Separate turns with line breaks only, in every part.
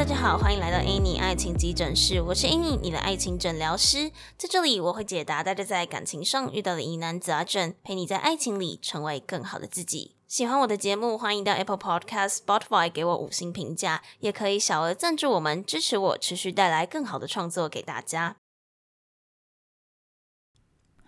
大家好，欢迎来到 Annie 爱情急诊室，我是 Annie，你的爱情诊疗师。在这里，我会解答大家在感情上遇到的疑难杂症，陪你在爱情里成为更好的自己。喜欢我的节目，欢迎到 Apple Podcast、Spotify 给我五星评价，也可以小额赞助我们，支持我持续带来更好的创作给大家。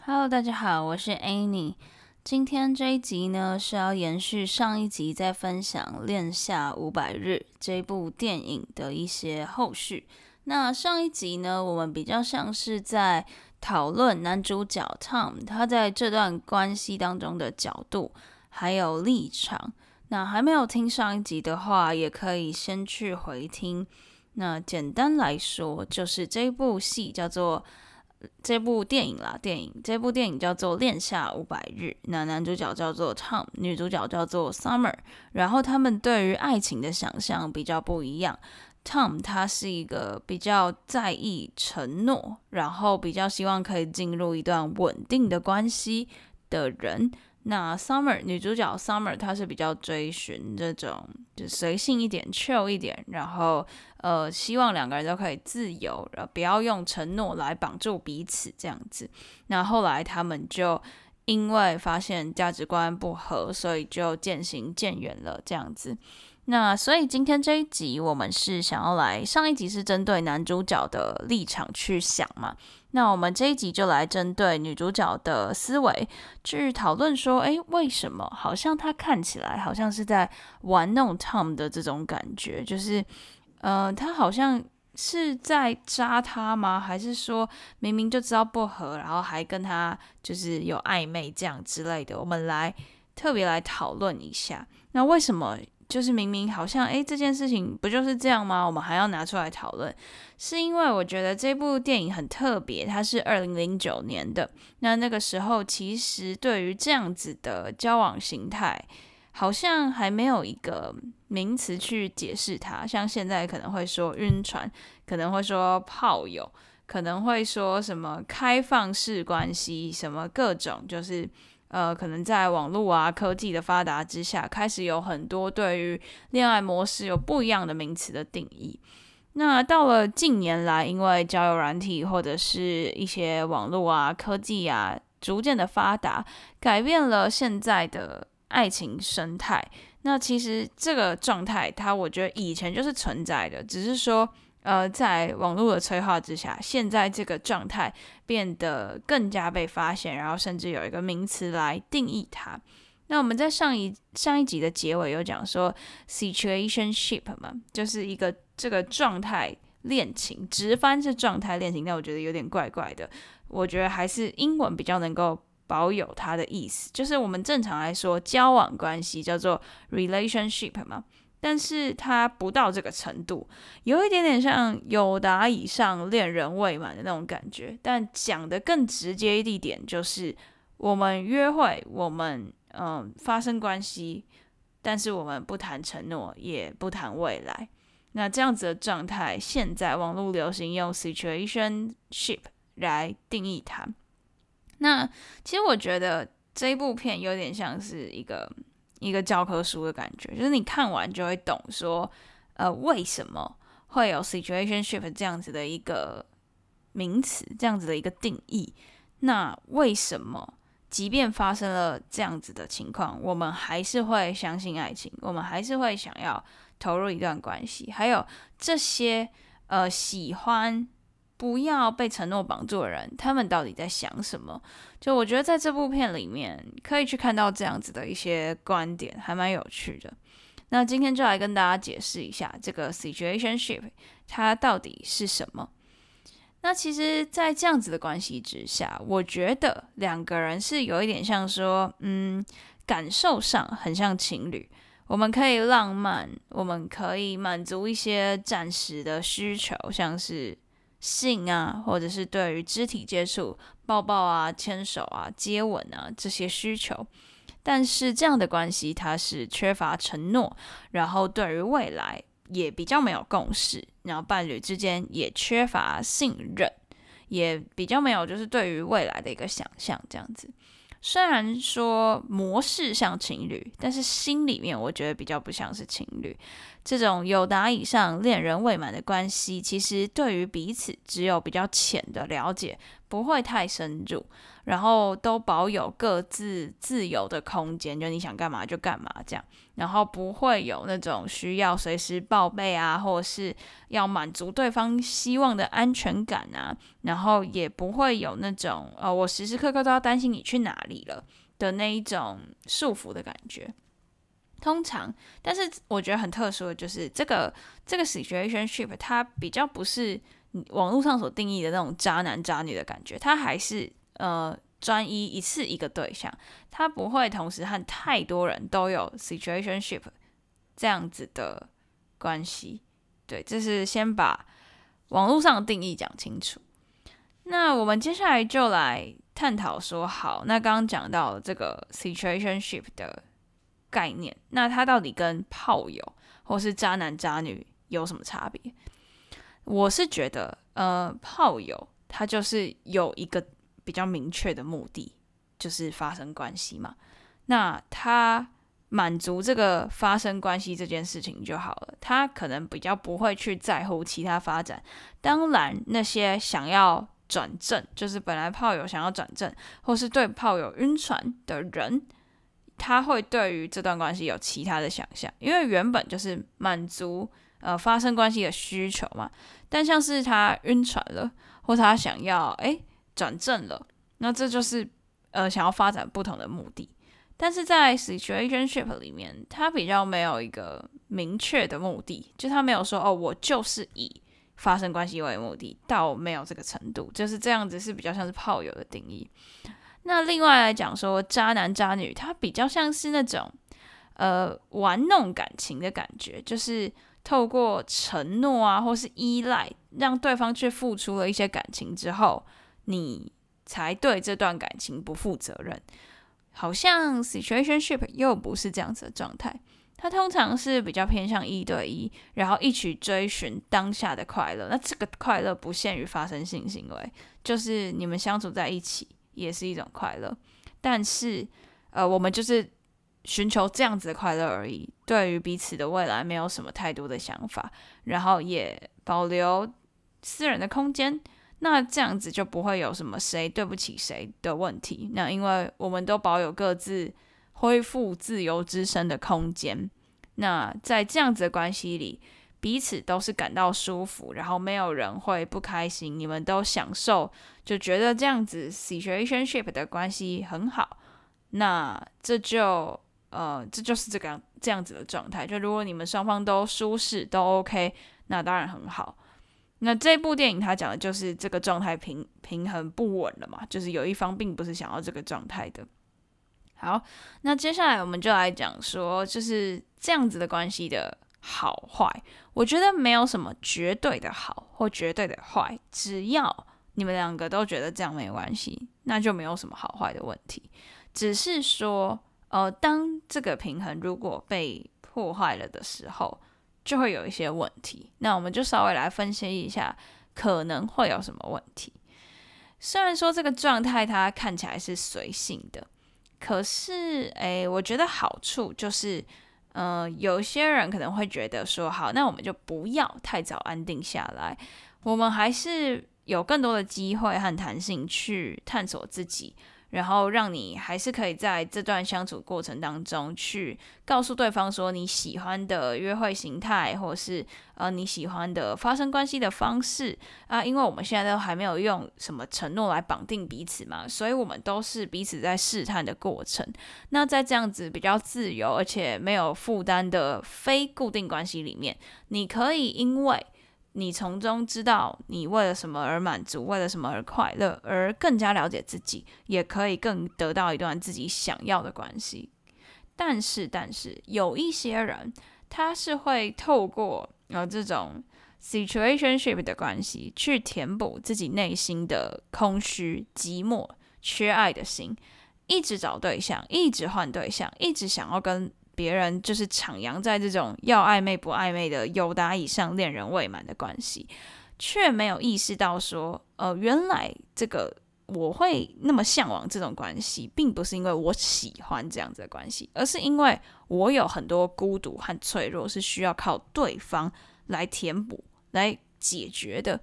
Hello，大家好，我是 Annie。今天这一集呢，是要延续上一集在分享《恋夏五百日》这部电影的一些后续。那上一集呢，我们比较像是在讨论男主角 Tom 他在这段关系当中的角度还有立场。那还没有听上一集的话，也可以先去回听。那简单来说，就是这部戏叫做。这部电影啦，电影这部电影叫做《恋夏五百日》，那男主角叫做 Tom，女主角叫做 Summer，然后他们对于爱情的想象比较不一样。Tom 他是一个比较在意承诺，然后比较希望可以进入一段稳定的关系的人。那 Summer 女主角 Summer 她是比较追寻这种就随性一点、chill 一点，然后呃希望两个人都可以自由，然后不要用承诺来绑住彼此这样子。那后来他们就因为发现价值观不合，所以就渐行渐远了这样子。那所以今天这一集我们是想要来，上一集是针对男主角的立场去想嘛，那我们这一集就来针对女主角的思维去讨论说，诶，为什么好像她看起来好像是在玩弄 Tom 的这种感觉，就是，呃，她好像是在渣他吗？还是说明明就知道不合，然后还跟他就是有暧昧这样之类的？我们来特别来讨论一下，那为什么？就是明明好像诶，这件事情不就是这样吗？我们还要拿出来讨论，是因为我觉得这部电影很特别，它是二零零九年的。那那个时候，其实对于这样子的交往形态，好像还没有一个名词去解释它。像现在可能会说晕船，可能会说炮友，可能会说什么开放式关系，什么各种就是。呃，可能在网络啊、科技的发达之下，开始有很多对于恋爱模式有不一样的名词的定义。那到了近年来，因为交友软体或者是一些网络啊、科技啊逐渐的发达，改变了现在的爱情生态。那其实这个状态，它我觉得以前就是存在的，只是说。呃，在网络的催化之下，现在这个状态变得更加被发现，然后甚至有一个名词来定义它。那我们在上一上一集的结尾有讲说，situationship 嘛，就是一个这个状态恋情，直翻是状态恋情，但我觉得有点怪怪的。我觉得还是英文比较能够保有它的意思，就是我们正常来说交往关系叫做 relationship 嘛。但是它不到这个程度，有一点点像友达以上恋人未满的那种感觉。但讲得更直接一点，就是我们约会，我们嗯发生关系，但是我们不谈承诺，也不谈未来。那这样子的状态，现在网络流行用 situationship 来定义它。那其实我觉得这一部片有点像是一个。一个教科书的感觉，就是你看完就会懂，说，呃，为什么会有 situationship 这样子的一个名词，这样子的一个定义？那为什么，即便发生了这样子的情况，我们还是会相信爱情，我们还是会想要投入一段关系？还有这些，呃，喜欢。不要被承诺绑住的人，他们到底在想什么？就我觉得在这部片里面可以去看到这样子的一些观点，还蛮有趣的。那今天就来跟大家解释一下这个 situationship 它到底是什么。那其实，在这样子的关系之下，我觉得两个人是有一点像说，嗯，感受上很像情侣。我们可以浪漫，我们可以满足一些暂时的需求，像是。性啊，或者是对于肢体接触、抱抱啊、牵手啊、接吻啊这些需求，但是这样的关系它是缺乏承诺，然后对于未来也比较没有共识，然后伴侣之间也缺乏信任，也比较没有就是对于未来的一个想象这样子。虽然说模式像情侣，但是心里面我觉得比较不像是情侣。这种有达以上、恋人未满的关系，其实对于彼此只有比较浅的了解，不会太深入，然后都保有各自自由的空间，就你想干嘛就干嘛这样，然后不会有那种需要随时报备啊，或者是要满足对方希望的安全感啊，然后也不会有那种呃，我时时刻刻都要担心你去哪里了的那一种束缚的感觉。通常，但是我觉得很特殊的就是这个这个 situationship，它比较不是网络上所定义的那种渣男渣女的感觉，它还是呃专一一次一个对象，它不会同时和太多人都有 situationship 这样子的关系。对，这是先把网络上的定义讲清楚。那我们接下来就来探讨说，好，那刚刚讲到这个 situationship 的。概念，那它到底跟炮友或是渣男渣女有什么差别？我是觉得，呃，炮友他就是有一个比较明确的目的，就是发生关系嘛。那他满足这个发生关系这件事情就好了，他可能比较不会去在乎其他发展。当然，那些想要转正，就是本来炮友想要转正，或是对炮友晕船的人。他会对于这段关系有其他的想象，因为原本就是满足呃发生关系的需求嘛。但像是他晕船了，或他想要诶转正了，那这就是呃想要发展不同的目的。但是在 situationship 里面，他比较没有一个明确的目的，就他没有说哦，我就是以发生关系为目的，到没有这个程度，就是这样子是比较像是炮友的定义。那另外来讲说，渣男渣女，他比较像是那种，呃，玩弄感情的感觉，就是透过承诺啊，或是依赖，让对方去付出了一些感情之后，你才对这段感情不负责任。好像 situationship 又不是这样子的状态，它通常是比较偏向一对一，然后一起追寻当下的快乐。那这个快乐不限于发生性行为，就是你们相处在一起。也是一种快乐，但是，呃，我们就是寻求这样子的快乐而已，对于彼此的未来没有什么太多的想法，然后也保留私人的空间，那这样子就不会有什么谁对不起谁的问题。那因为我们都保有各自恢复自由之身的空间，那在这样子的关系里。彼此都是感到舒服，然后没有人会不开心，你们都享受，就觉得这样子 situationship 的关系很好，那这就呃这就是这个样这样子的状态。就如果你们双方都舒适都 OK，那当然很好。那这部电影它讲的就是这个状态平平衡不稳了嘛，就是有一方并不是想要这个状态的。好，那接下来我们就来讲说，就是这样子的关系的。好坏，我觉得没有什么绝对的好或绝对的坏，只要你们两个都觉得这样没关系，那就没有什么好坏的问题。只是说，呃，当这个平衡如果被破坏了的时候，就会有一些问题。那我们就稍微来分析一下，可能会有什么问题。虽然说这个状态它看起来是随性的，可是，诶，我觉得好处就是。嗯、有些人可能会觉得说，好，那我们就不要太早安定下来，我们还是有更多的机会和弹性去探索自己。然后让你还是可以在这段相处过程当中去告诉对方说你喜欢的约会形态，或是呃你喜欢的发生关系的方式啊，因为我们现在都还没有用什么承诺来绑定彼此嘛，所以我们都是彼此在试探的过程。那在这样子比较自由而且没有负担的非固定关系里面，你可以因为你从中知道你为了什么而满足，为了什么而快乐，而更加了解自己，也可以更得到一段自己想要的关系。但是，但是有一些人，他是会透过呃这种 situationship 的关系，去填补自己内心的空虚、寂寞、缺爱的心，一直找对象，一直换对象，一直想要跟。别人就是徜徉在这种要暧昧不暧昧的友达以上恋人未满的关系，却没有意识到说，呃，原来这个我会那么向往这种关系，并不是因为我喜欢这样子的关系，而是因为我有很多孤独和脆弱是需要靠对方来填补、来解决的。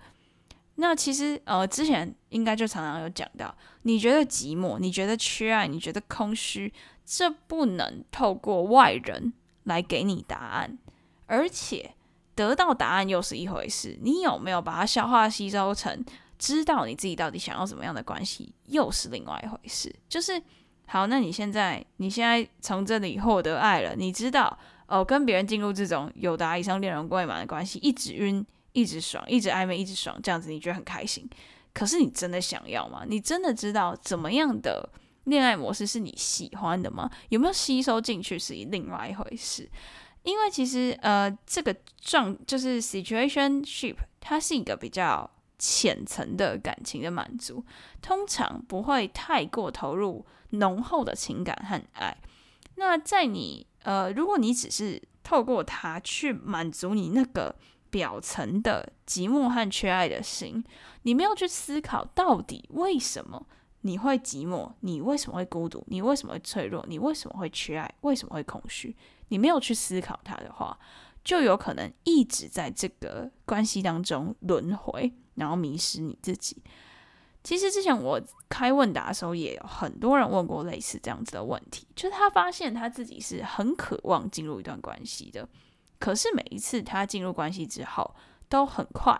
那其实呃，之前应该就常常有讲到，你觉得寂寞，你觉得缺爱，你觉得空虚，这不能透过外人来给你答案，而且得到答案又是一回事，你有没有把它消化吸收成，知道你自己到底想要什么样的关系，又是另外一回事。就是好，那你现在你现在从这里获得爱了，你知道哦，跟别人进入这种有达以上恋人未满的关系，一直晕。一直爽，一直暧昧，一直爽，这样子你觉得很开心。可是你真的想要吗？你真的知道怎么样的恋爱模式是你喜欢的吗？有没有吸收进去是另外一回事。因为其实呃，这个状就是 situationship，它是一个比较浅层的感情的满足，通常不会太过投入浓厚的情感和爱。那在你呃，如果你只是透过它去满足你那个。表层的寂寞和缺爱的心，你没有去思考到底为什么你会寂寞，你为什么会孤独，你为什么会脆弱，你为什么会缺爱，为什么会空虚？你没有去思考它的话，就有可能一直在这个关系当中轮回，然后迷失你自己。其实之前我开问答的时候，也有很多人问过类似这样子的问题，就是他发现他自己是很渴望进入一段关系的。可是每一次他进入关系之后，都很快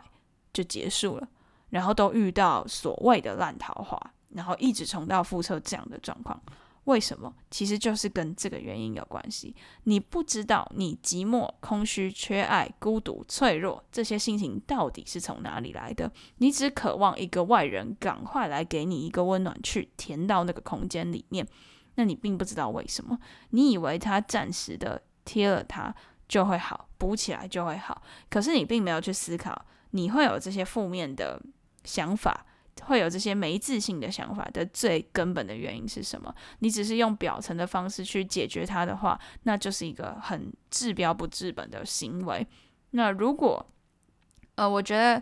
就结束了，然后都遇到所谓的烂桃花，然后一直重蹈覆辙这样的状况。为什么？其实就是跟这个原因有关系。你不知道你寂寞、空虚、缺爱、孤独、脆弱这些心情到底是从哪里来的，你只渴望一个外人赶快来给你一个温暖，去填到那个空间里面。那你并不知道为什么，你以为他暂时的贴了他。就会好，补起来就会好。可是你并没有去思考，你会有这些负面的想法，会有这些没自信的想法的最根本的原因是什么？你只是用表层的方式去解决它的话，那就是一个很治标不治本的行为。那如果，呃，我觉得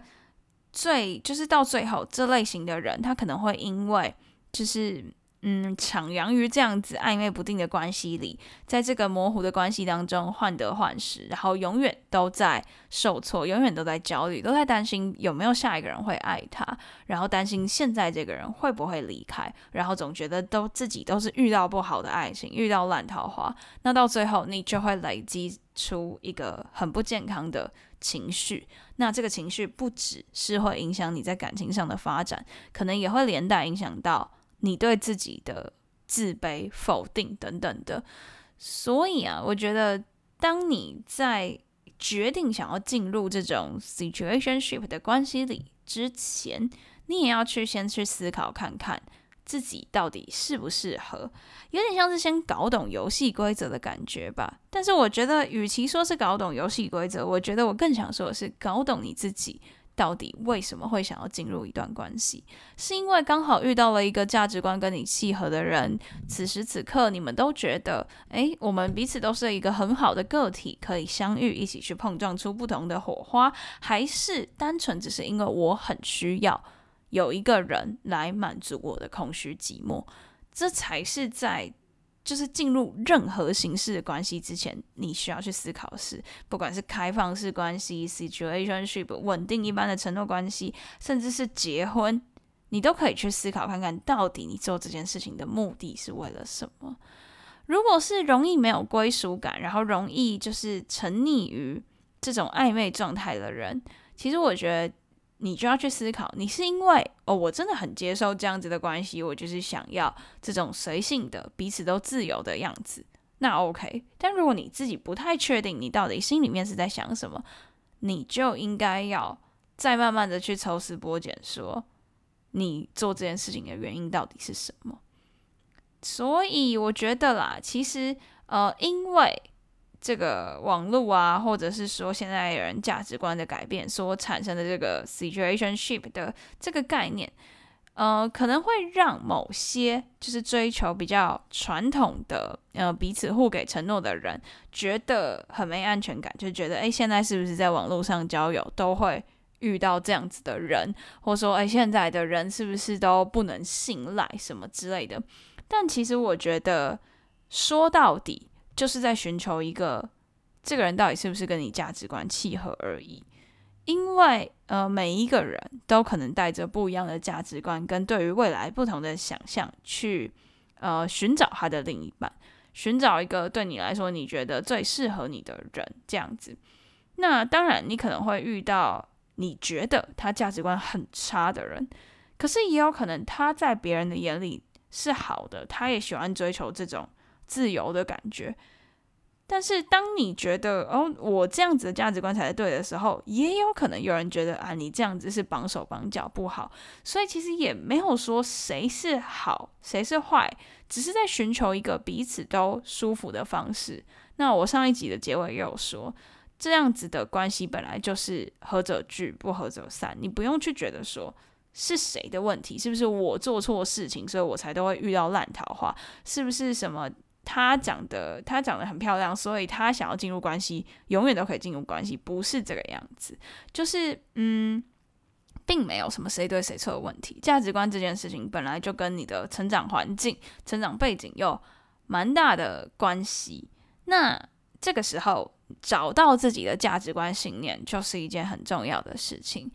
最就是到最后，这类型的人，他可能会因为就是。嗯，徜徉于这样子暧昧不定的关系里，在这个模糊的关系当中患得患失，然后永远都在受挫，永远都在焦虑，都在担心有没有下一个人会爱他，然后担心现在这个人会不会离开，然后总觉得都自己都是遇到不好的爱情，遇到烂桃花，那到最后你就会累积出一个很不健康的情绪，那这个情绪不只是会影响你在感情上的发展，可能也会连带影响到。你对自己的自卑、否定等等的，所以啊，我觉得当你在决定想要进入这种 situationship 的关系里之前，你也要去先去思考看看自己到底适不适合，有点像是先搞懂游戏规则的感觉吧。但是我觉得，与其说是搞懂游戏规则，我觉得我更想说的是搞懂你自己。到底为什么会想要进入一段关系？是因为刚好遇到了一个价值观跟你契合的人，此时此刻你们都觉得，诶，我们彼此都是一个很好的个体，可以相遇，一起去碰撞出不同的火花，还是单纯只是因为我很需要有一个人来满足我的空虚寂寞？这才是在。就是进入任何形式的关系之前，你需要去思考的是，不管是开放式关系、situationship、稳定一般的承诺关系，甚至是结婚，你都可以去思考看看到底你做这件事情的目的是为了什么。如果是容易没有归属感，然后容易就是沉溺于这种暧昧状态的人，其实我觉得。你就要去思考，你是因为哦，我真的很接受这样子的关系，我就是想要这种随性的、彼此都自由的样子，那 OK。但如果你自己不太确定，你到底心里面是在想什么，你就应该要再慢慢的去抽丝剥茧，说你做这件事情的原因到底是什么。所以我觉得啦，其实呃，因为。这个网络啊，或者是说现在人价值观的改变所产生的这个 situationship 的这个概念，呃，可能会让某些就是追求比较传统的呃彼此互给承诺的人觉得很没安全感，就觉得诶，现在是不是在网络上交友都会遇到这样子的人，或者说，哎，现在的人是不是都不能信赖什么之类的？但其实我觉得，说到底，就是在寻求一个这个人到底是不是跟你价值观契合而已。因为，呃，每一个人都可能带着不一样的价值观，跟对于未来不同的想象，去呃寻找他的另一半，寻找一个对你来说你觉得最适合你的人，这样子。那当然，你可能会遇到你觉得他价值观很差的人，可是也有可能他在别人的眼里是好的，他也喜欢追求这种自由的感觉。但是，当你觉得哦，我这样子的价值观才是对的时候，也有可能有人觉得啊，你这样子是绑手绑脚不好。所以，其实也没有说谁是好，谁是坏，只是在寻求一个彼此都舒服的方式。那我上一集的结尾也有说，这样子的关系本来就是合则聚，不合则散。你不用去觉得说是谁的问题，是不是我做错事情，所以我才都会遇到烂桃花，是不是什么？他长得，他长得很漂亮，所以他想要进入关系，永远都可以进入关系，不是这个样子。就是，嗯，并没有什么谁对谁错的问题。价值观这件事情本来就跟你的成长环境、成长背景有蛮大的关系。那这个时候找到自己的价值观信念，就是一件很重要的事情。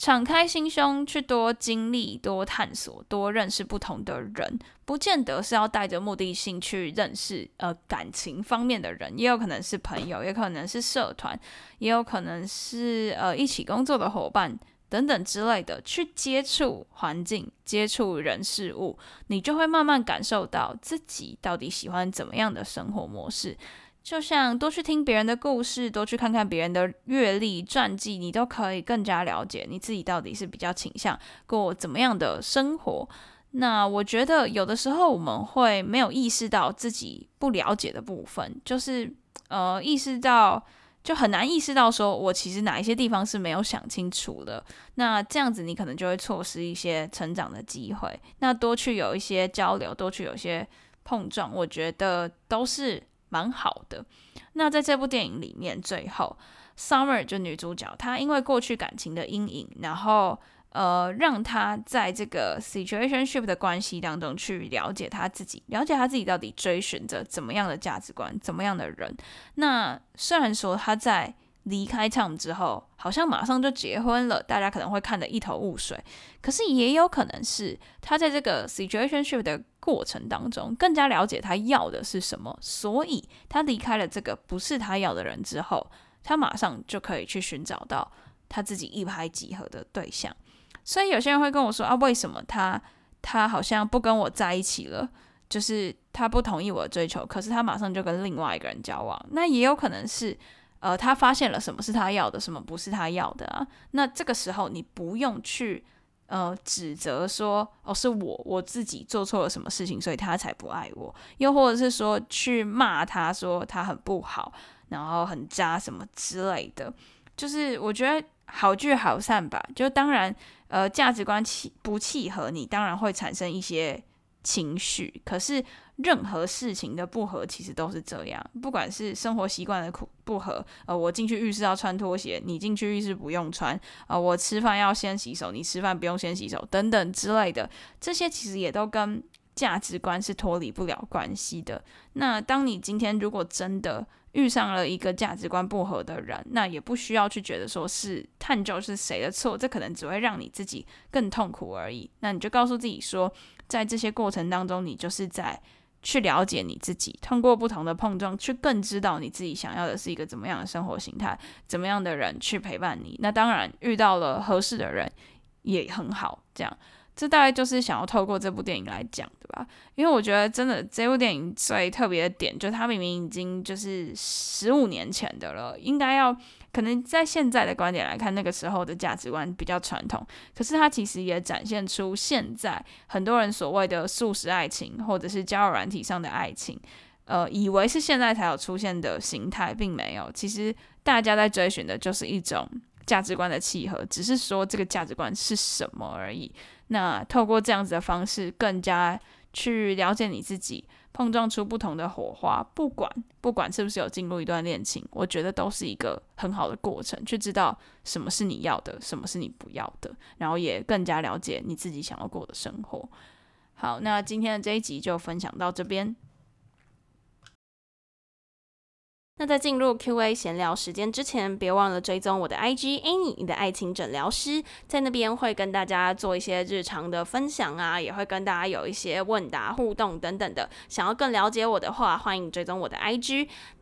敞开心胸，去多经历、多探索、多认识不同的人，不见得是要带着目的性去认识呃感情方面的人，也有可能是朋友，也可能是社团，也有可能是呃一起工作的伙伴等等之类的。去接触环境、接触人事物，你就会慢慢感受到自己到底喜欢怎么样的生活模式。就像多去听别人的故事，多去看看别人的阅历传记，你都可以更加了解你自己到底是比较倾向过怎么样的生活。那我觉得有的时候我们会没有意识到自己不了解的部分，就是呃意识到就很难意识到说我其实哪一些地方是没有想清楚的。那这样子你可能就会错失一些成长的机会。那多去有一些交流，多去有一些碰撞，我觉得都是。蛮好的。那在这部电影里面，最后 Summer 就女主角，她因为过去感情的阴影，然后呃，让她在这个 situationship 的关系当中去了解她自己，了解她自己到底追寻着怎么样的价值观，怎么样的人。那虽然说她在离开 Tom 之后，好像马上就结婚了，大家可能会看得一头雾水。可是也有可能是他在这个 situationship 的过程当中，更加了解他要的是什么，所以他离开了这个不是他要的人之后，他马上就可以去寻找到他自己一拍即合的对象。所以有些人会跟我说啊，为什么他他好像不跟我在一起了？就是他不同意我的追求，可是他马上就跟另外一个人交往。那也有可能是，呃，他发现了什么是他要的，什么不是他要的啊。那这个时候你不用去。呃，指责说哦，是我我自己做错了什么事情，所以他才不爱我。又或者是说去骂他说他很不好，然后很渣什么之类的。就是我觉得好聚好散吧。就当然，呃，价值观契不契合，你当然会产生一些情绪。可是。任何事情的不合，其实都是这样。不管是生活习惯的不不合，呃，我进去浴室要穿拖鞋，你进去浴室不用穿，呃，我吃饭要先洗手，你吃饭不用先洗手，等等之类的，这些其实也都跟价值观是脱离不了关系的。那当你今天如果真的遇上了一个价值观不合的人，那也不需要去觉得说是探究是谁的错，这可能只会让你自己更痛苦而已。那你就告诉自己说，在这些过程当中，你就是在。去了解你自己，通过不同的碰撞，去更知道你自己想要的是一个怎么样的生活形态，怎么样的人去陪伴你。那当然，遇到了合适的人也很好，这样。这大概就是想要透过这部电影来讲的吧，因为我觉得真的这部电影最特别的点，就是它明明已经就是十五年前的了，应该要可能在现在的观点来看，那个时候的价值观比较传统，可是它其实也展现出现在很多人所谓的素食爱情或者是交友软体上的爱情，呃，以为是现在才有出现的形态，并没有，其实大家在追寻的就是一种价值观的契合，只是说这个价值观是什么而已。那透过这样子的方式，更加去了解你自己，碰撞出不同的火花。不管不管是不是有进入一段恋情，我觉得都是一个很好的过程，去知道什么是你要的，什么是你不要的，然后也更加了解你自己想要过的生活。好，那今天的这一集就分享到这边。那在进入 Q&A 闲聊时间之前，别忘了追踪我的 IG Annie，你的爱情诊疗师，在那边会跟大家做一些日常的分享啊，也会跟大家有一些问答互动等等的。想要更了解我的话，欢迎追踪我的 IG。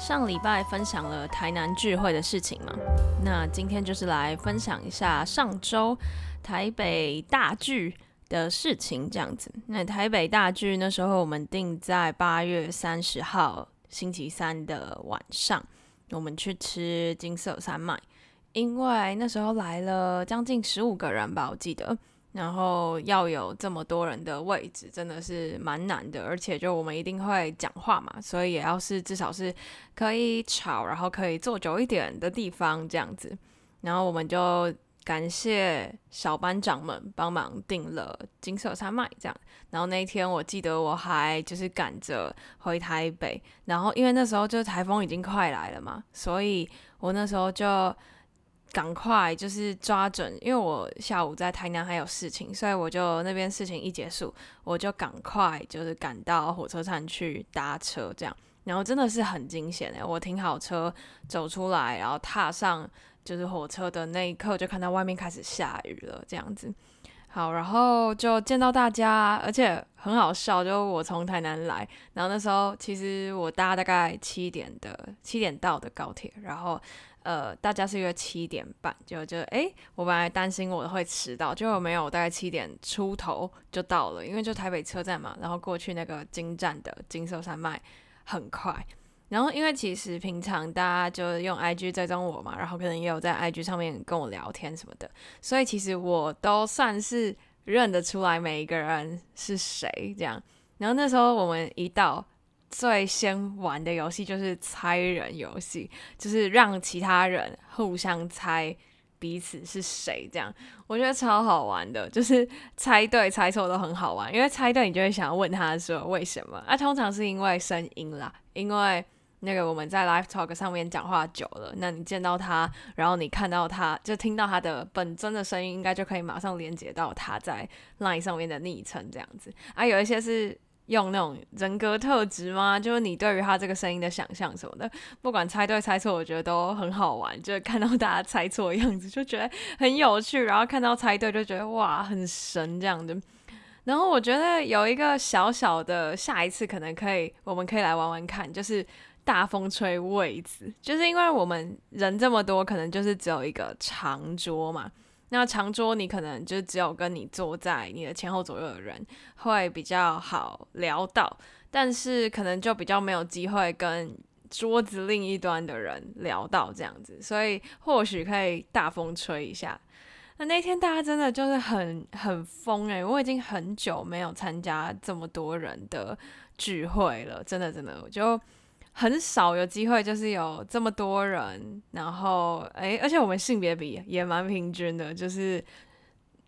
上礼拜分享了台南聚会的事情嘛，那今天就是来分享一下上周台北大聚的事情，这样子。那台北大聚那时候我们定在八月三十号星期三的晚上，我们去吃金色山脉，因为那时候来了将近十五个人吧，我记得。然后要有这么多人的位置，真的是蛮难的。而且就我们一定会讲话嘛，所以也要是至少是可以吵，然后可以坐久一点的地方这样子。然后我们就感谢小班长们帮忙订了金色山脉这样。然后那一天我记得我还就是赶着回台北，然后因为那时候就台风已经快来了嘛，所以我那时候就。赶快就是抓准，因为我下午在台南还有事情，所以我就那边事情一结束，我就赶快就是赶到火车站去搭车，这样，然后真的是很惊险诶，我停好车走出来，然后踏上就是火车的那一刻，就看到外面开始下雨了，这样子。好，然后就见到大家，而且很好笑，就我从台南来，然后那时候其实我搭大概七点的七点到的高铁，然后。呃，大家是约七点半，就就诶，我本来担心我会迟到，结果没有，大概七点出头就到了，因为就台北车站嘛，然后过去那个金站的金色山脉很快，然后因为其实平常大家就用 IG 追踪我嘛，然后可能也有在 IG 上面跟我聊天什么的，所以其实我都算是认得出来每一个人是谁这样，然后那时候我们一到。最先玩的游戏就是猜人游戏，就是让其他人互相猜彼此是谁，这样我觉得超好玩的。就是猜对猜错都很好玩，因为猜对你就会想要问他说为什么？啊，通常是因为声音啦，因为那个我们在 Live Talk 上面讲话久了，那你见到他，然后你看到他就听到他的本尊的声音，应该就可以马上连接到他在 Line 上面的昵称这样子。啊，有一些是。用那种人格特质吗？就是你对于他这个声音的想象什么的，不管猜对猜错，我觉得都很好玩。就是看到大家猜错的样子，就觉得很有趣；然后看到猜对，就觉得哇，很神这样的。然后我觉得有一个小小的，下一次可能可以，我们可以来玩玩看，就是大风吹位子。就是因为我们人这么多，可能就是只有一个长桌嘛。那长桌你可能就只有跟你坐在你的前后左右的人会比较好聊到，但是可能就比较没有机会跟桌子另一端的人聊到这样子，所以或许可以大风吹一下。那那天大家真的就是很很疯诶，我已经很久没有参加这么多人的聚会了，真的真的我就。很少有机会，就是有这么多人，然后诶，而且我们性别比也蛮平均的，就是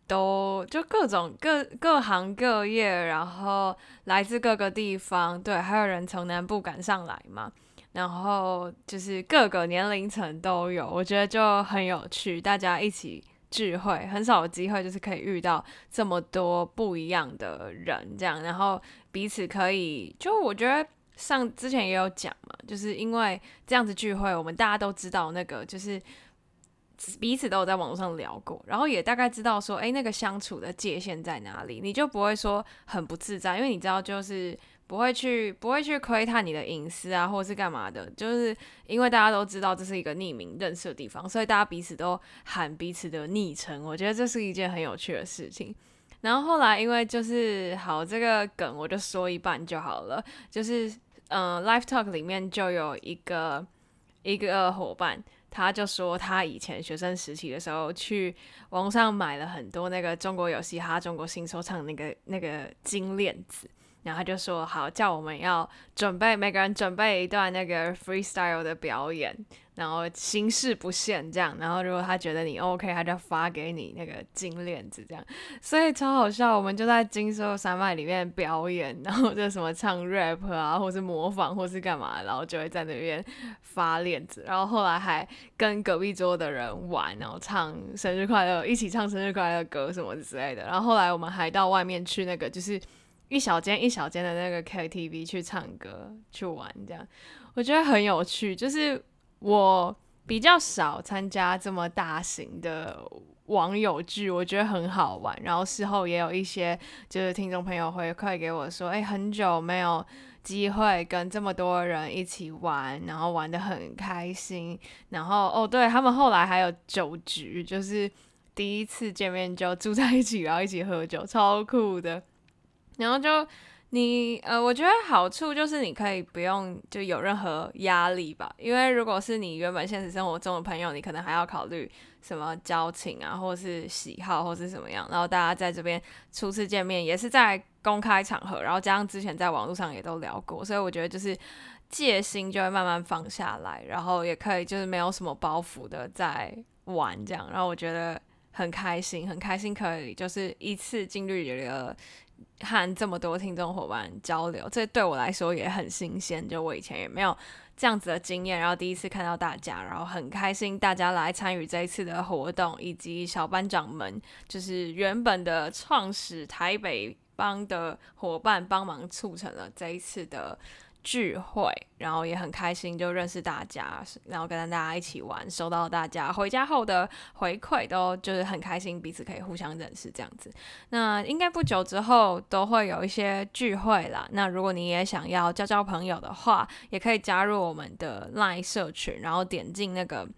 都就各种各各行各业，然后来自各个地方，对，还有人从南部赶上来嘛，然后就是各个年龄层都有，我觉得就很有趣，大家一起聚会，很少有机会就是可以遇到这么多不一样的人，这样，然后彼此可以，就我觉得。上之前也有讲嘛，就是因为这样子聚会，我们大家都知道那个，就是彼此都有在网络上聊过，然后也大概知道说，诶，那个相处的界限在哪里，你就不会说很不自在，因为你知道就是不会去不会去窥探你的隐私啊，或者是干嘛的，就是因为大家都知道这是一个匿名认识的地方，所以大家彼此都喊彼此的昵称，我觉得这是一件很有趣的事情。
然后后来因为就是好这个梗，我就说一半就好了。就是嗯、Live Talk 里面就有一个一个伙伴，他就说他以前学生时期的时候去网上买了很多那个中国有嘻哈、中国新说唱那个那个金链子。然后他就说好，叫我们要准备每个人准备一段那个 freestyle 的表演，然后形式不限这样。然后如果他觉得你 OK，他就发给你那个金链子这样。所以超好笑，我们就在金色山脉里面表演，然后就什么唱 rap 啊，或是模仿，或是干嘛，然后就会在那边发链子。然后后来还跟隔壁桌的人玩，然后唱生日快乐，一起唱生日快乐歌什么之类的。然后后来我们还到外面去那个就是。一小间一小间的那个 KTV 去唱歌去玩，这样我觉得很有趣。就是我比较少参加这么大型的网友剧，我觉得很好玩。然后事后也有一些就是听众朋友回馈给我说，哎，很久没有机会跟这么多人一起玩，然后玩得很开心。然后哦，对，他们后来还有酒局，就是第一次见面就住在一起，然后一起喝酒，超酷的。然后就你呃，我觉得好处就是你可以不用就有任何压力吧，因为如果是你原本现实生活中的朋友，你可能还要考虑什么交情啊，或是喜好，或是什么样。然后大家在这边初次见面也是在公开场合，然后加上之前在网络上也都聊过，所以我觉得就是戒心就会慢慢放下来，然后也可以就是没有什么包袱的在玩这样。然后我觉得很开心，很开心可以就是一次经历了。和这么多听众伙伴交流，这对我来说也很新鲜。就我以前也没有这样子的经验，然后第一次看到大家，然后很开心大家来参与这一次的活动，以及小班长们，就是原本的创始台北帮的伙伴帮忙促成了这一次的。聚会，然后也很开心，就认识大家，然后跟大家一起玩，收到大家回家后的回馈，都就是很开心，彼此可以互相认识这样子。那应该不久之后都会有一些聚会啦。那如果你也想要交交朋友的话，也可以加入我们的 LINE 社群，然后点进那个。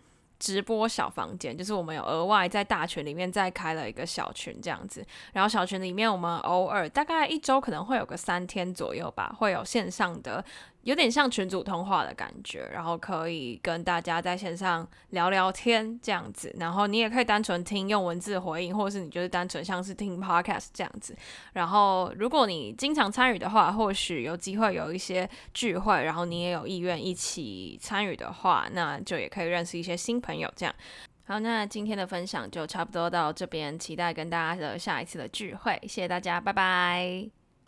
直播小房间，就是我们有额外在大群里面再开了一个小群这样子，然后小群里面我们偶尔大概一周可能会有个三天左右吧，会有线上的。有点像群组通话的感觉，然后可以跟大家在线上聊聊天这样子，然后你也可以单纯听用文字回应，或是你就是单纯像是听 podcast 这样子。然后如果你经常参与的话，或许有机会有一些聚会，然后你也有意愿一起参与的话，那就也可以认识一些新朋友这样。好，那今天的分享就差不多到这边，期待跟大家的下一次的聚会，谢谢大家，拜拜。